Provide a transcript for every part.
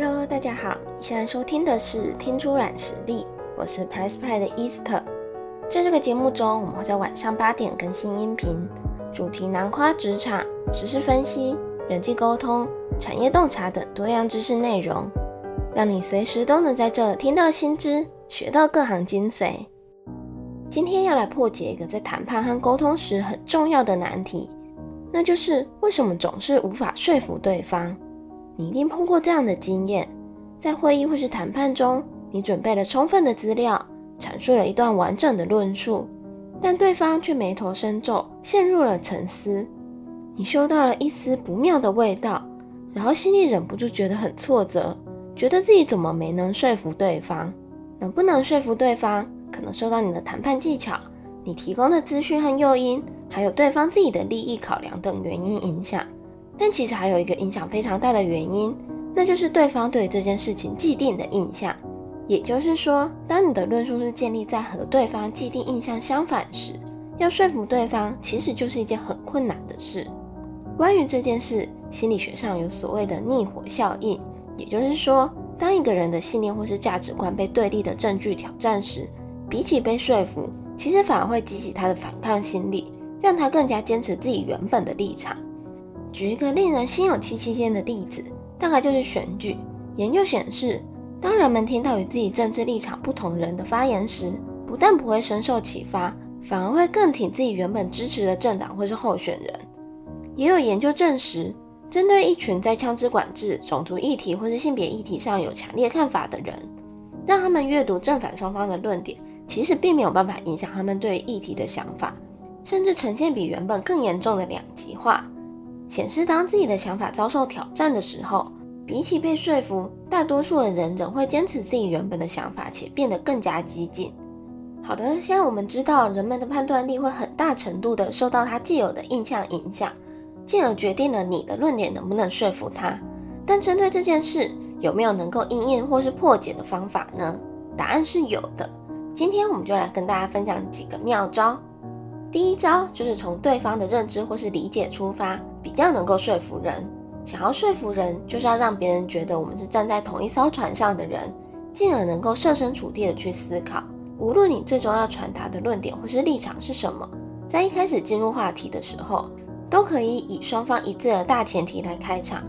Hello，大家好，你现在收听的是听出软实力，我是 PressPlay 的 Easter。在这个节目中，我们会在晚上八点更新音频，主题囊括职场、时事分析、人际沟通、产业洞察等多样知识内容，让你随时都能在这听到新知，学到各行精髓。今天要来破解一个在谈判和沟通时很重要的难题，那就是为什么总是无法说服对方。你一定碰过这样的经验，在会议或是谈判中，你准备了充分的资料，阐述了一段完整的论述，但对方却眉头深皱，陷入了沉思。你嗅到了一丝不妙的味道，然后心里忍不住觉得很挫折，觉得自己怎么没能说服对方？能不能说服对方，可能受到你的谈判技巧、你提供的资讯和诱因，还有对方自己的利益考量等原因影响。但其实还有一个影响非常大的原因，那就是对方对这件事情既定的印象。也就是说，当你的论述是建立在和对方既定印象相反时，要说服对方其实就是一件很困难的事。关于这件事，心理学上有所谓的逆火效应，也就是说，当一个人的信念或是价值观被对立的证据挑战时，比起被说服，其实反而会激起他的反抗心理，让他更加坚持自己原本的立场。举一个令人心有戚戚焉的例子，大概就是选举。研究显示，当人们听到与自己政治立场不同人的发言时，不但不会深受启发，反而会更挺自己原本支持的政党或是候选人。也有研究证实，针对一群在枪支管制、种族议题或是性别议题上有强烈看法的人，让他们阅读正反双方的论点，其实并没有办法影响他们对议题的想法，甚至呈现比原本更严重的两极化。显示，当自己的想法遭受挑战的时候，比起被说服，大多数的人仍会坚持自己原本的想法，且变得更加激进。好的，现在我们知道，人们的判断力会很大程度的受到他既有的印象影响，进而决定了你的论点能不能说服他。但针对这件事，有没有能够应验或是破解的方法呢？答案是有的。今天我们就来跟大家分享几个妙招。第一招就是从对方的认知或是理解出发，比较能够说服人。想要说服人，就是要让别人觉得我们是站在同一艘船上的人，进而能够设身处地的去思考。无论你最终要传达的论点或是立场是什么，在一开始进入话题的时候，都可以以双方一致的大前提来开场。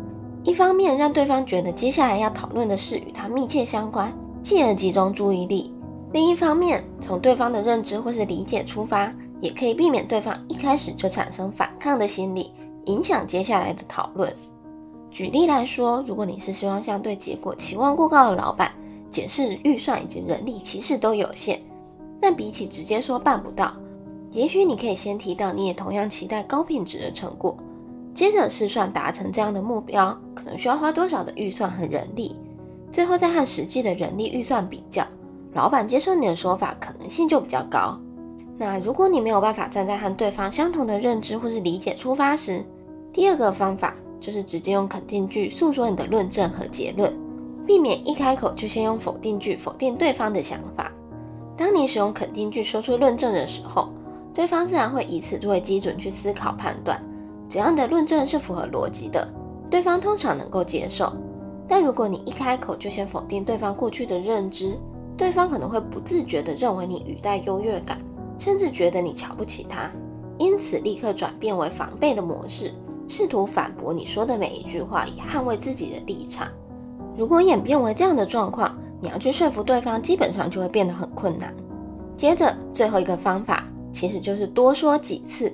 一方面让对方觉得接下来要讨论的事与他密切相关，进而集中注意力；另一方面，从对方的认知或是理解出发。也可以避免对方一开始就产生反抗的心理，影响接下来的讨论。举例来说，如果你是希望向对结果期望过高的老板解释预算以及人力其实都有限，但比起直接说办不到，也许你可以先提到你也同样期待高品质的成果，接着试算达成这样的目标可能需要花多少的预算和人力，最后再和实际的人力预算比较，老板接受你的说法可能性就比较高。那如果你没有办法站在和对方相同的认知或是理解出发时，第二个方法就是直接用肯定句诉说你的论证和结论，避免一开口就先用否定句否定对方的想法。当你使用肯定句说出论证的时候，对方自然会以此作为基准去思考判断，只要你的论证是符合逻辑的，对方通常能够接受。但如果你一开口就先否定对方过去的认知，对方可能会不自觉地认为你语带优越感。甚至觉得你瞧不起他，因此立刻转变为防备的模式，试图反驳你说的每一句话，以捍卫自己的立场。如果演变为这样的状况，你要去说服对方，基本上就会变得很困难。接着，最后一个方法其实就是多说几次。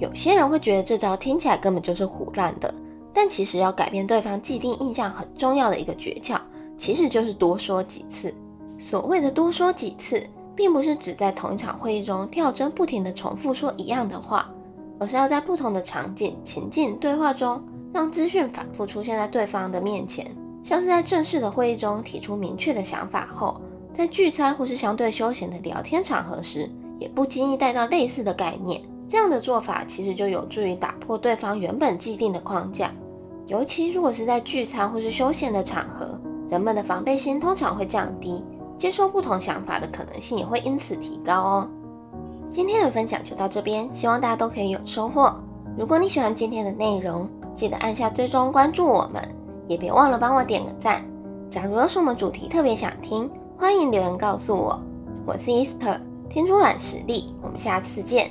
有些人会觉得这招听起来根本就是胡乱的，但其实要改变对方既定印象很重要的一个诀窍，其实就是多说几次。所谓的多说几次。并不是只在同一场会议中跳针不停地重复说一样的话，而是要在不同的场景、情境对话中，让资讯反复出现在对方的面前。像是在正式的会议中提出明确的想法后，在聚餐或是相对休闲的聊天场合时，也不经意带到类似的概念。这样的做法其实就有助于打破对方原本既定的框架。尤其如果是在聚餐或是休闲的场合，人们的防备心通常会降低。接受不同想法的可能性也会因此提高哦。今天的分享就到这边，希望大家都可以有收获。如果你喜欢今天的内容，记得按下追踪关注我们，也别忘了帮我点个赞。假如有什么主题特别想听，欢迎留言告诉我。我是 Easter，天出软实力，我们下次见。